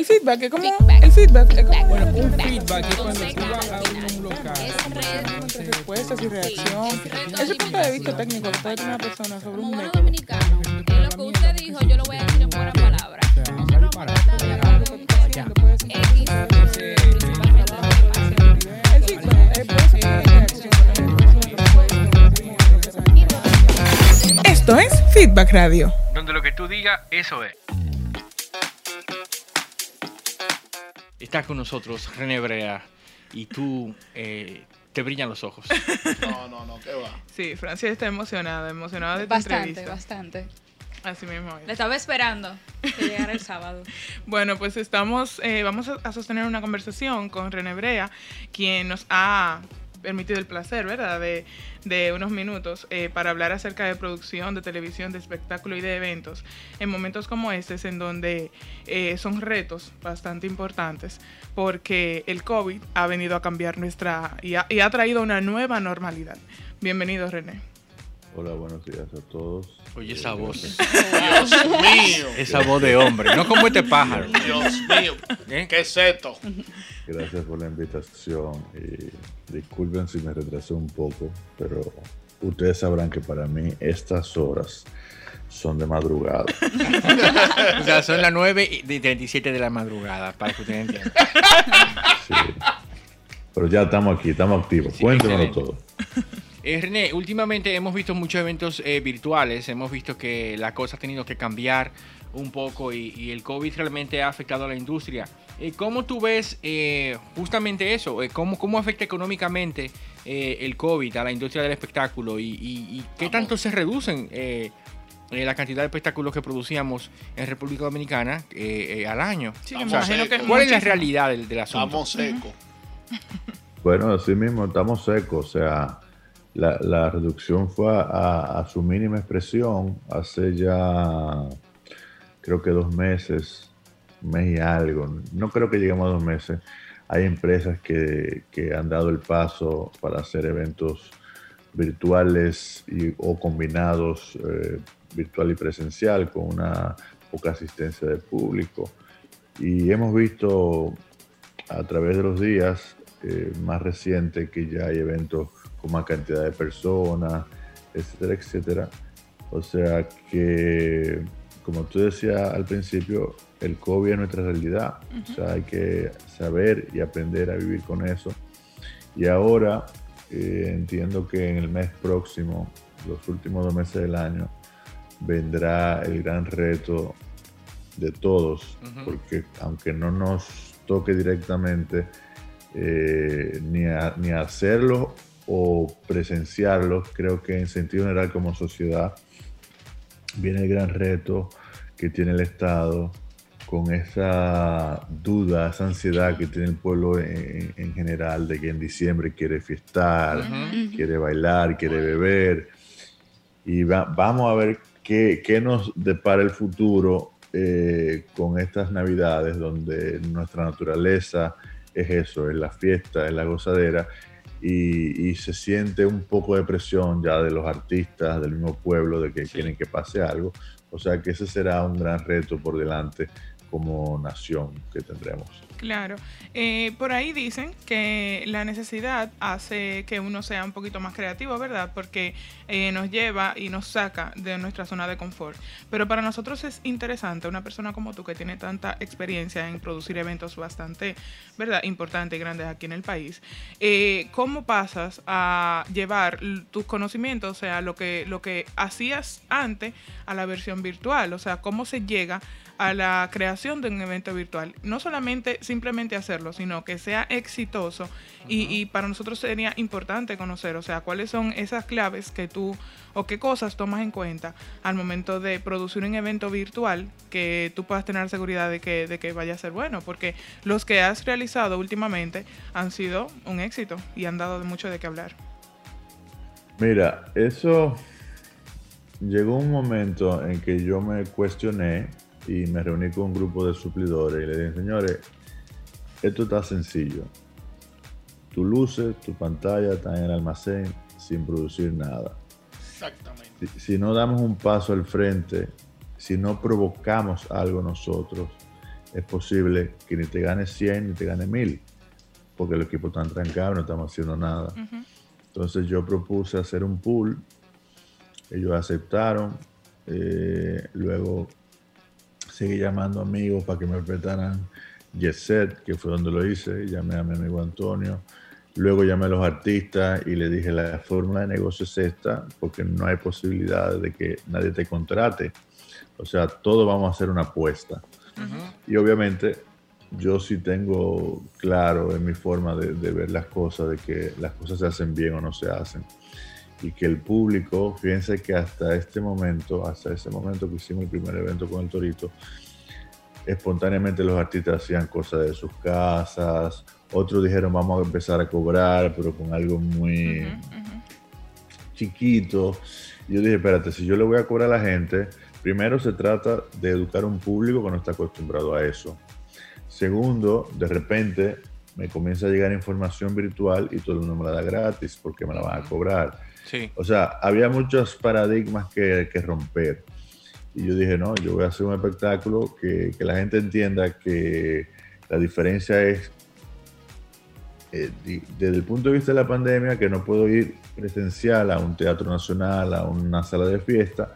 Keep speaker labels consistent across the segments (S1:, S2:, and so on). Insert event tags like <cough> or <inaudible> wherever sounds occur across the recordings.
S1: El feedback es como. El feedback es como.
S2: Bueno, un feedback es cuando tú vas a un local.
S1: entre respuestas y reacción. Ese punto de vista técnico tener una persona sobre
S3: Como
S1: un método.
S3: dominicano, eh, lo que usted dijo, yo lo voy a decir en buenas palabras.
S1: El feedback eh. Esto es Feedback Radio.
S4: Donde lo que tú digas, eso es. Está con nosotros René Brea y tú eh, te brillan los ojos. <laughs>
S5: No, no, no, ¿qué va?
S1: Sí, Francia está emocionada, emocionada de esta
S6: Bastante,
S1: entrevista.
S6: bastante.
S1: Así mismo es.
S6: Le estaba esperando que llegara el sábado. <laughs>
S1: Bueno, pues estamos, eh, vamos a sostener una conversación con René Brea, quien nos ha permitido el placer, ¿verdad?, de, de unos minutos eh, para hablar acerca de producción, de televisión, de espectáculo y de eventos, en momentos como estos, en donde eh, son retos bastante importantes, porque el COVID ha venido a cambiar nuestra, y ha, y ha traído una nueva normalidad. Bienvenido, René.
S7: Hola, buenos días a todos.
S4: Oye, esa voz.
S5: Dios mío.
S4: Esa voz de hombre. No como este pájaro.
S5: Dios mío.
S4: ¿Eh?
S5: ¿Qué es esto?
S7: Gracias por la invitación y disculpen si me retrasé un poco, pero ustedes sabrán que para mí estas horas son de madrugada. <laughs>
S4: O sea, son las 9 y 37 de la madrugada, para que ustedes entiendan.
S7: Sí. Pero ya estamos aquí, estamos activos.
S4: Sí, excelente.
S7: todo.
S4: Eh, René, últimamente hemos visto muchos eventos eh, virtuales, hemos visto que la cosa ha tenido que cambiar un poco y, y el COVID realmente ha afectado a la industria. Eh, ¿Cómo tú ves eh, justamente eso? Eh, ¿cómo, ¿Cómo afecta económicamente eh, el COVID a la industria del espectáculo? ¿Y, y- y qué tanto se reducen eh, eh, la cantidad de espectáculos que producíamos en República Dominicana eh, eh, al año?
S1: Sí,
S5: hacer-
S1: que
S4: ¿Cuál es la realidad del, del asunto?
S5: Estamos secos.
S7: Bueno, así mismo estamos secos, o sea, la, la reducción fue a, a- a su mínima expresión hace ya, creo que dos meses, mes y algo, no creo que lleguemos a dos meses. Hay empresas que, que han dado el paso para hacer eventos virtuales y, o combinados eh, virtual y presencial con una poca asistencia de público. Y hemos visto a través de los días eh, más recientes que ya hay eventos con más cantidad de personas, etcétera, etcétera. O sea que, como tú decías al principio, el COVID es nuestra realidad. O sea, hay que saber y aprender a vivir con eso. Y ahora eh, entiendo que en el mes próximo, los últimos dos meses del año, vendrá el gran reto de todos,
S4: Ujú.
S7: porque aunque no nos toque directamente eh, ni, a- ni hacerlo o presenciarlo, creo que en sentido general como sociedad viene el gran reto que tiene el Estado con esa duda, esa ansiedad que tiene el pueblo en, en general de que en diciembre quiere fiestar, quiere bailar, quiere beber. Y va- vamos a ver qué, qué nos depara el futuro eh, con estas navidades, donde nuestra naturaleza es eso, es la fiesta, es la gozadera, y, y se siente un poco de presión ya de los artistas, del mismo pueblo, de que
S4: Sí.
S7: quieren que pase algo. O sea que ese será un gran reto por delante como nación que tendremos.
S1: Claro. Eh, por ahí dicen que la necesidad hace que uno sea un poquito más creativo, ¿verdad? Porque eh, nos lleva y nos saca de nuestra zona de confort. Pero para nosotros es interesante, una persona como tú que tiene tanta experiencia en producir eventos bastante, ¿verdad? Importantes y grandes aquí en el país. eh, ¿Cómo pasas a llevar tus conocimientos, o sea, lo que, lo que hacías antes a la versión virtual? O sea, ¿cómo se llega a la creación de un evento virtual. No solamente simplemente hacerlo, sino que sea exitoso. y, y para nosotros sería importante conocer, o sea, cuáles son esas claves que tú o qué cosas tomas en cuenta al momento de producir un evento virtual que tú puedas tener seguridad de que, de que vaya a ser bueno. Porque los que has realizado últimamente han sido un éxito y han dado mucho de qué hablar.
S7: Mira, eso llegó un momento en que yo me cuestioné y me reuní con un grupo de suplidores y le dije, señores, esto está sencillo. Tu luces, tu pantalla están en el almacén sin producir nada.
S5: Exactamente.
S7: Si, si no damos un paso al frente, si no provocamos algo nosotros, es posible que ni te gane 100 ni te gane 1000, porque los equipos están trancados, no estamos haciendo nada. Entonces yo propuse hacer un pool, ellos aceptaron, eh, luego seguí llamando amigos para que me prestaran Jet Set, que fue donde lo hice, llamé a mi amigo Antonio, luego llamé a los artistas y le dije la fórmula de negocio es esta, porque no hay posibilidad de que nadie te contrate, o sea, todo vamos a hacer una apuesta. Y obviamente yo sí tengo claro en mi forma de, de ver las cosas, de que las cosas se hacen bien o no se hacen. Y que el público, fíjense que hasta este momento, hasta ese momento que hicimos el primer evento con el Torito, espontáneamente los artistas hacían cosas de sus casas, otros dijeron vamos a empezar a cobrar, pero con algo muy chiquito. Y yo dije, espérate, si yo le voy a cobrar a la gente, primero se trata de educar a un público que no está acostumbrado a eso. Segundo, de repente me comienza a llegar información virtual y todo el mundo me la da gratis porque me la van a cobrar. O sea, había muchos paradigmas que, romper. Y yo dije, no, yo voy a hacer un espectáculo que, la gente entienda que la diferencia es, eh, desde el punto de vista de la pandemia, que no puedo ir presencial a un teatro nacional, a una sala de fiesta,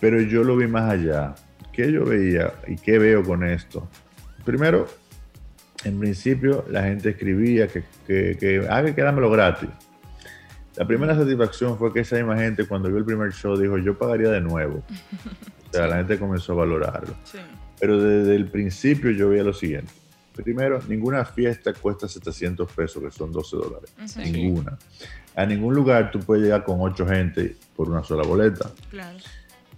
S7: pero yo lo vi más allá. ¿Qué yo veía y qué veo con esto? Primero, en principio la gente escribía que, que, que ah, gratis. La primera satisfacción fue que esa misma gente cuando vio el primer show dijo yo pagaría de nuevo. O sea, la gente comenzó a valorarlo.
S1: Sí.
S7: Pero desde el principio yo veía lo siguiente. Primero, ninguna fiesta cuesta 700 pesos, que son 12 dólares. Ninguna. A ningún lugar tú puedes llegar con 8 gente por una sola boleta.
S1: Claro.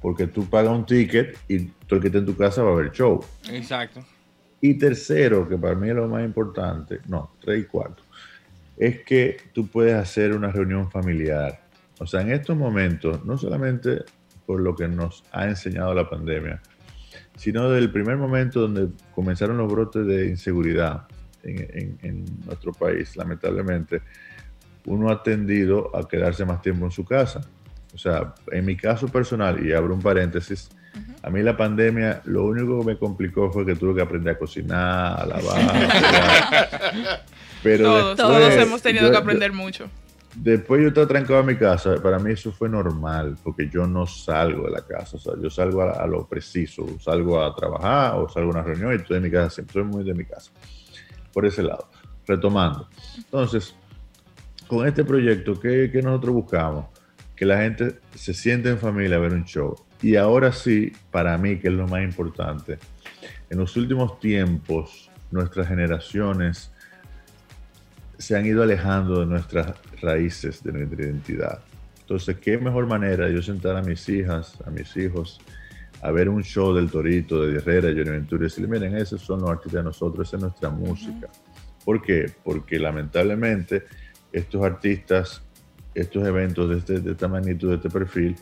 S7: Porque tú pagas un ticket y todo el que esté en tu casa va a ver show.
S4: Exacto.
S7: Y tercero, que para mí es lo más importante, no, tres y cuarto, es que tú puedes hacer una reunión familiar. O sea, en estos momentos, no solamente por lo que nos ha enseñado la pandemia, sino desde el primer momento donde comenzaron los brotes de inseguridad en, en- en nuestro país, lamentablemente, uno ha tendido a quedarse más tiempo en su casa. O sea, en mi caso personal, y abro un paréntesis, a mí la pandemia lo único que me complicó fue que tuve que aprender a cocinar, a lavar. <laughs> Pero
S1: Todos,
S7: después,
S1: todos hemos tenido
S7: yo-
S1: que aprender mucho.
S7: Después yo estaba trancado en mi casa, para mí eso fue normal, porque yo no salgo de la casa, o sea, yo salgo a, a lo preciso, salgo a trabajar o salgo a una reunión y estoy en mi casa, siempre soy muy de mi casa. Por ese lado, retomando. Entonces, con este proyecto, ¿qué, qué nosotros buscamos? Que la gente se siente en familia a ver un show. Y ahora sí, para mí, que es lo más importante, en los últimos tiempos, nuestras generaciones se han ido alejando de nuestras raíces, de nuestra identidad. Entonces, ¿qué mejor manera de yo sentar a mis hijas, a mis hijos, a ver un show del Torito, de Herrera, Johnny Ventura y decirle, miren, esos son los artistas de nosotros, esa es nuestra música. ¿Por qué? Porque lamentablemente estos artistas, estos eventos de, este, de esta magnitud, de este perfil,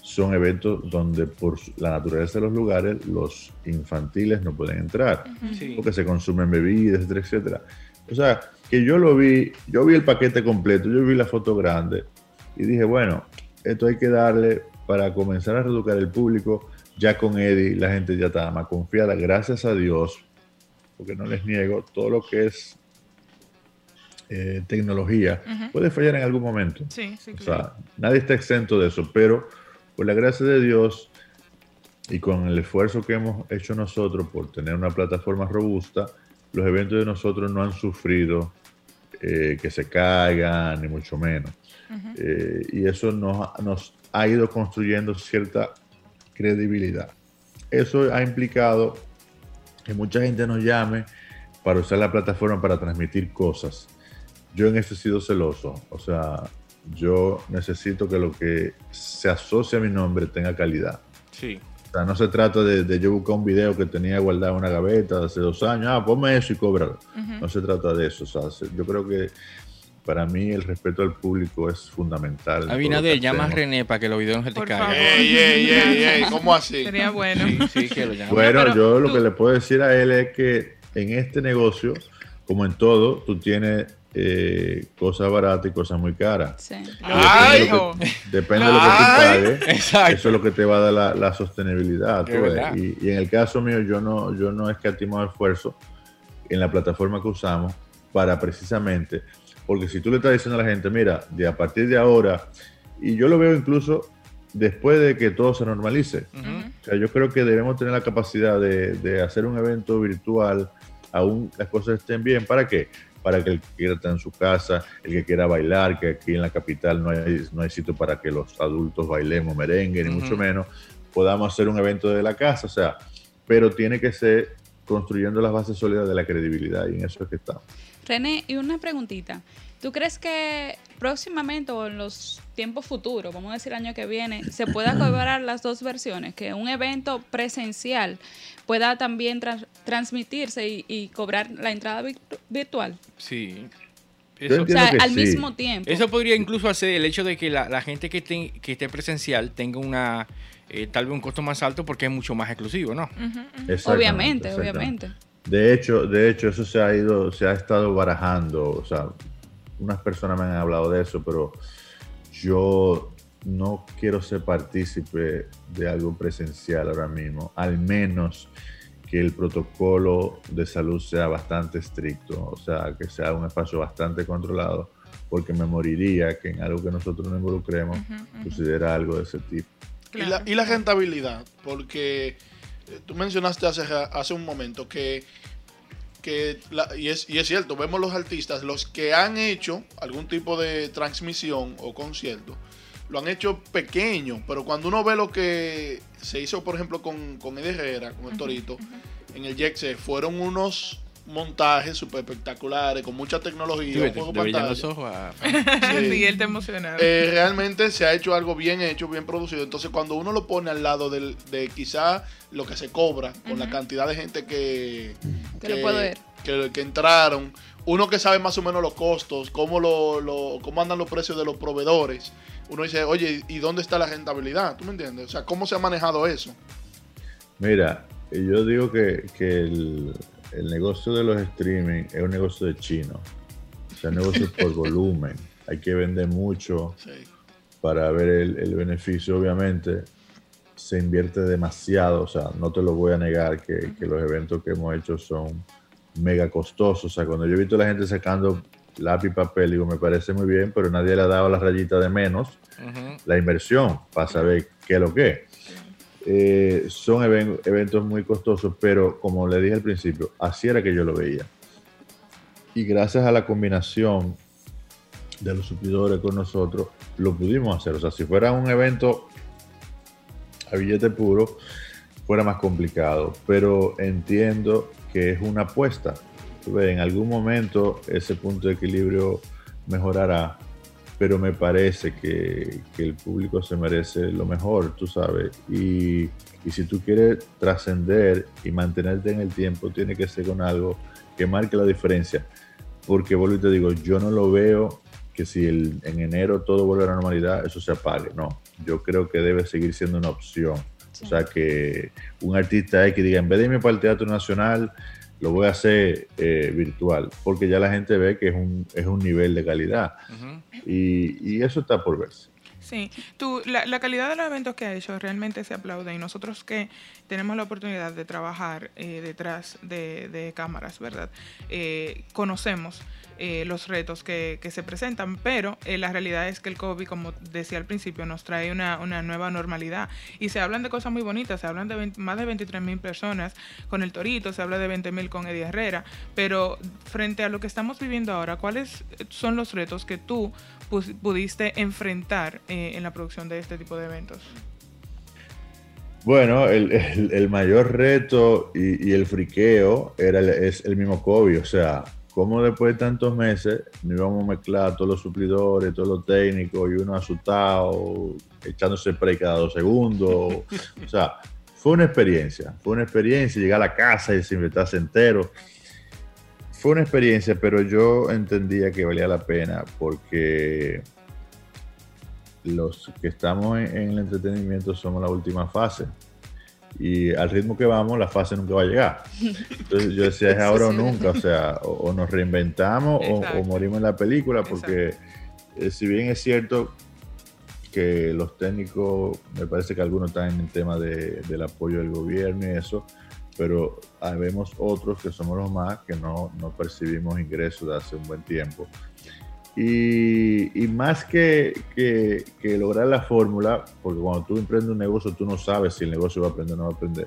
S7: son eventos donde por la naturaleza de los lugares los infantiles no pueden entrar
S4: Sí.
S7: porque se consumen bebidas, etcétera, etcétera. O sea, que yo lo vi, yo vi el paquete completo, yo vi la foto grande y dije, bueno, esto hay que darle para comenzar a reeducar el público. Ya con Eddie la gente ya estaba más confiada, gracias a Dios, porque no les niego, todo lo que es eh, tecnología puede fallar en algún momento.
S1: Sí, sí,
S7: O
S1: claro.
S7: sea, nadie está exento de eso, pero por la gracia de Dios y con el esfuerzo que hemos hecho nosotros por tener una plataforma robusta, los eventos de nosotros no han sufrido eh, que se caigan, ni mucho menos. Eh, y eso nos, ha- nos ha ido construyendo cierta credibilidad. Eso ha implicado que mucha gente nos llame para usar la plataforma para transmitir cosas. Yo en eso he sido celoso. O sea, yo necesito que lo que se asocie a mi nombre tenga calidad.
S4: Sí.
S7: O sea, no se trata de, de yo buscar un video que tenía guardado en una gaveta de hace dos años, ah, ponme eso y cóbralo.
S1: Ujú.
S7: No se trata de eso. O sea, se- yo creo que para mí el respeto al público es fundamental. lo
S4: Abinader, llama a. René para que los videos no se te caigan.
S5: Ey, ey, ey, ey, ¿cómo así?
S1: Sería bueno.
S4: Sí, sí, que lo.
S7: Bueno,
S1: pero
S7: yo lo
S1: tú-
S7: que le puedo decir a él es que en este negocio, como en todo, tú tienes eh, cosas baratas y cosas muy caras.
S6: Sí.
S5: Ay,
S1: Hijo.
S7: Depende de lo que tú pagues.
S4: Exacto.
S7: Eso es lo que te va a dar la, la sostenibilidad. tú ves. Y, y en el caso mío, yo no, yo no escatimo esfuerzo en la plataforma que usamos para precisamente, porque si tú le estás diciendo a la gente, mira, de a partir de ahora, y yo lo veo incluso después de que todo se normalice. O sea, yo creo que debemos tener la capacidad de, de hacer un evento virtual, aún las cosas estén bien. ¿Para qué? Para que el que quiera estar en su casa, el que quiera bailar, que aquí en la capital no hay, no hay sitio para que los adultos bailemos merengue, ni mucho menos, podamos hacer un evento de la casa. O sea, pero tiene que ser construyendo las bases sólidas de la credibilidad y en eso es que estamos.
S6: René, y una preguntita. ¿Tú crees que próximamente o en los tiempos futuros, vamos a decir el año que viene, se pueda cobrar las dos versiones? Que un evento presencial pueda también trans- transmitirse y, y cobrar la entrada virtu- virtual.
S4: Sí. Eso,
S6: O sea, al
S7: sí.
S6: mismo tiempo.
S4: eso podría incluso hacer el hecho de que la, la gente que, esté- que esté presencial tenga una eh, tal vez un costo más alto porque es mucho más exclusivo, ¿no?
S6: Obviamente,
S7: exactamente.
S6: obviamente.
S7: De hecho, de hecho, eso se ha ido, se ha estado barajando. O sea, unas personas me han hablado de eso, pero yo no quiero ser partícipe de algo presencial ahora mismo, al menos que el protocolo de salud sea bastante estricto, o sea, que sea un espacio bastante controlado, porque me moriría que en algo que nosotros no involucremos sucediera algo de ese tipo.
S5: Y la, y la rentabilidad, porque eh, tú mencionaste hace, hace un momento que, que la- y, es, y es cierto, vemos los artistas, los que han hecho algún tipo de transmisión o concierto, lo han hecho pequeño, pero cuando uno ve lo que se hizo, por ejemplo, con, con Eddie Herrera, con el Torito, en el Jexe, fueron unos montajes súper espectaculares, con mucha tecnología,
S4: Sí,
S5: un
S4: te-
S5: juego
S4: te
S5: pantalla.
S4: los ojos a- <laughs>
S5: Sí.
S1: Sí, él te emocionado.
S5: Eh, realmente se ha hecho algo bien hecho, bien producido. Entonces, cuando uno lo pone al lado del, de quizá lo que se cobra, con la cantidad de gente que,
S6: Que lo puede ver.
S5: que, que entraron, uno que sabe más o menos los costos, cómo, lo, lo- cómo andan los precios de los proveedores, uno dice, oye, ¿y dónde está la rentabilidad? ¿Tú me entiendes? O sea, ¿cómo se ha manejado eso?
S7: Mira, yo digo que, que el, el negocio de los streaming es un negocio de chino. O sea, un negocio <laughs> por volumen. Hay que vender mucho
S5: Sí.
S7: para ver el, el beneficio, obviamente. Se invierte demasiado, o sea, no te lo voy a negar que, que los eventos que hemos hecho son mega costosos. O sea, cuando yo he visto a la gente sacando lápiz papel, digo, me parece muy bien, pero nadie le ha dado la rayita de menos la inversión para saber qué es lo que es. Eh, son even- eventos muy costosos, pero como le dije al principio, así era que yo lo veía. Y gracias a la combinación de los suplidores con nosotros, lo pudimos hacer. O sea, si fuera un evento a billete puro, fuera más complicado. Pero entiendo que es una apuesta. En algún momento ese punto de equilibrio mejorará pero me parece que, que el público se merece lo mejor, tú sabes. Y, y si tú quieres trascender y mantenerte en el tiempo, tiene que ser con algo que marque la diferencia. Porque, vuelvo y te digo, yo no lo veo que si el- en enero todo vuelve a la normalidad, eso se apague. No, yo creo que debe seguir siendo una opción. O sea, que un artista X diga, en vez de irme para el Teatro Nacional, lo voy a hacer eh, virtual, porque ya la gente ve que es un, es un nivel de calidad. Y, y eso está por verse.
S1: Sí, tú, la, la calidad de los eventos que ha hecho realmente se aplaude y nosotros que tenemos la oportunidad de trabajar eh, detrás de, de cámaras, ¿verdad? Eh, conocemos eh, los retos que, que se presentan, pero eh, la realidad es que el COVID, como decía al principio, nos trae una, una nueva normalidad y se hablan de cosas muy bonitas, se hablan de 20 más de 23 mil personas con el Torito, se habla de 20 mil con Eddie Herrera, pero frente a lo que estamos viviendo ahora, ¿cuáles son los retos que tú pudiste enfrentar eh, en la producción de este tipo de eventos?
S7: Bueno, el, el- mayor reto y, y el friqueo era el- es el mismo COVID. O sea, como después de tantos meses nos íbamos a mezclar todos los suplidores, todos los técnicos y uno asustado, echándose spray cada dos segundos. O sea, fue una experiencia. Fue una experiencia llegar a la casa y desinfectarse entero. Fue una experiencia, pero yo entendía que valía la pena porque los que estamos en el entretenimiento somos la última fase. Y al ritmo que vamos, la fase nunca va a llegar. Entonces yo decía, <laughs> es ahora o nunca, o sea, o, o nos reinventamos o, morimos en la película, porque eh, si bien es cierto que los técnicos, me parece que algunos están en el tema de- del apoyo del gobierno y eso, pero vemos otros que somos los más que no, no percibimos ingresos de hace un buen tiempo. Y, y más que, que- que lograr la fórmula, porque cuando tú emprendes un negocio, tú no sabes si el negocio va a aprender o no va a aprender.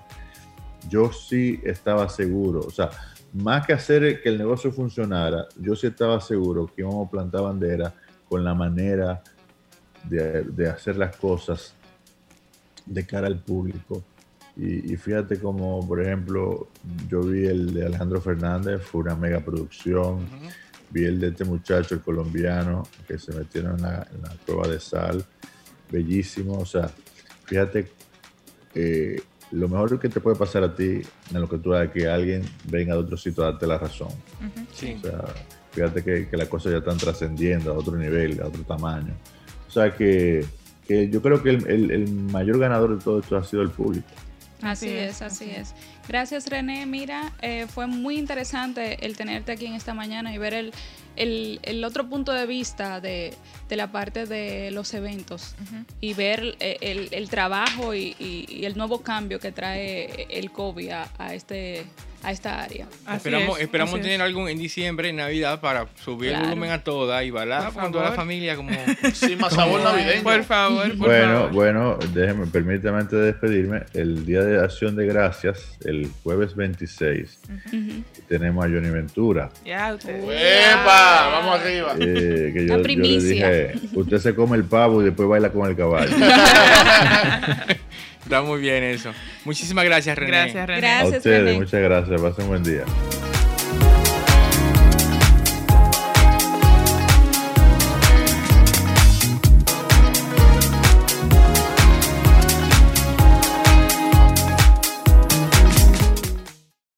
S7: Yo sí estaba seguro, o sea, más que hacer que el negocio funcionara, yo sí estaba seguro que íbamos a plantar bandera con la manera de, de hacer las cosas de cara al público. Y, y fíjate como, por ejemplo, yo vi el de Alejandro Fernández, fue una mega producción. Vi el de este muchacho, el colombiano, que se metieron en la, en la prueba de sal. Bellísimo. O sea, fíjate, eh, lo mejor que te puede pasar a ti en lo que tú hagas es que alguien venga de otro sitio a darte la razón.
S4: Sí.
S7: O sea, fíjate que, que las cosas ya están trascendiendo a otro nivel, a otro tamaño. O sea que, que yo creo que el, el- el mayor ganador de todo esto ha sido el público.
S6: Así
S1: Así
S6: es, así es. Gracias René, mira, eh, fue muy interesante el tenerte aquí en esta mañana y ver el, el, el otro punto de vista de, de la parte de los eventos y ver eh, el, el trabajo y, y- y el nuevo cambio que trae el COVID a, a este, a esta área.
S1: Así
S4: esperamos
S1: es,
S4: esperamos
S1: así es.
S4: tener algo en diciembre, en Navidad, para subir el
S6: Claro.
S4: volumen a toda y bailar con toda la familia como... <laughs>
S5: Sí, más sabor navideño. <laughs>
S1: Por favor, por
S7: Bueno,
S1: favor.
S7: bueno, déjeme, permítame antes de despedirme, el Día de Acción de Gracias, el jueves 26, tenemos a Johnny Ventura.
S1: Ya, ustedes.
S5: ¡Epa! Vamos arriba.
S7: eh, que
S6: La
S7: yo, yo le
S6: primicia.
S7: dije, usted se come el pavo y después baila con el caballo. <laughs>
S4: Está muy bien eso. Muchísimas gracias, René.
S1: Gracias, René.
S7: A
S6: Gracias,
S7: ustedes,
S6: René.
S7: muchas gracias, pasen un buen día.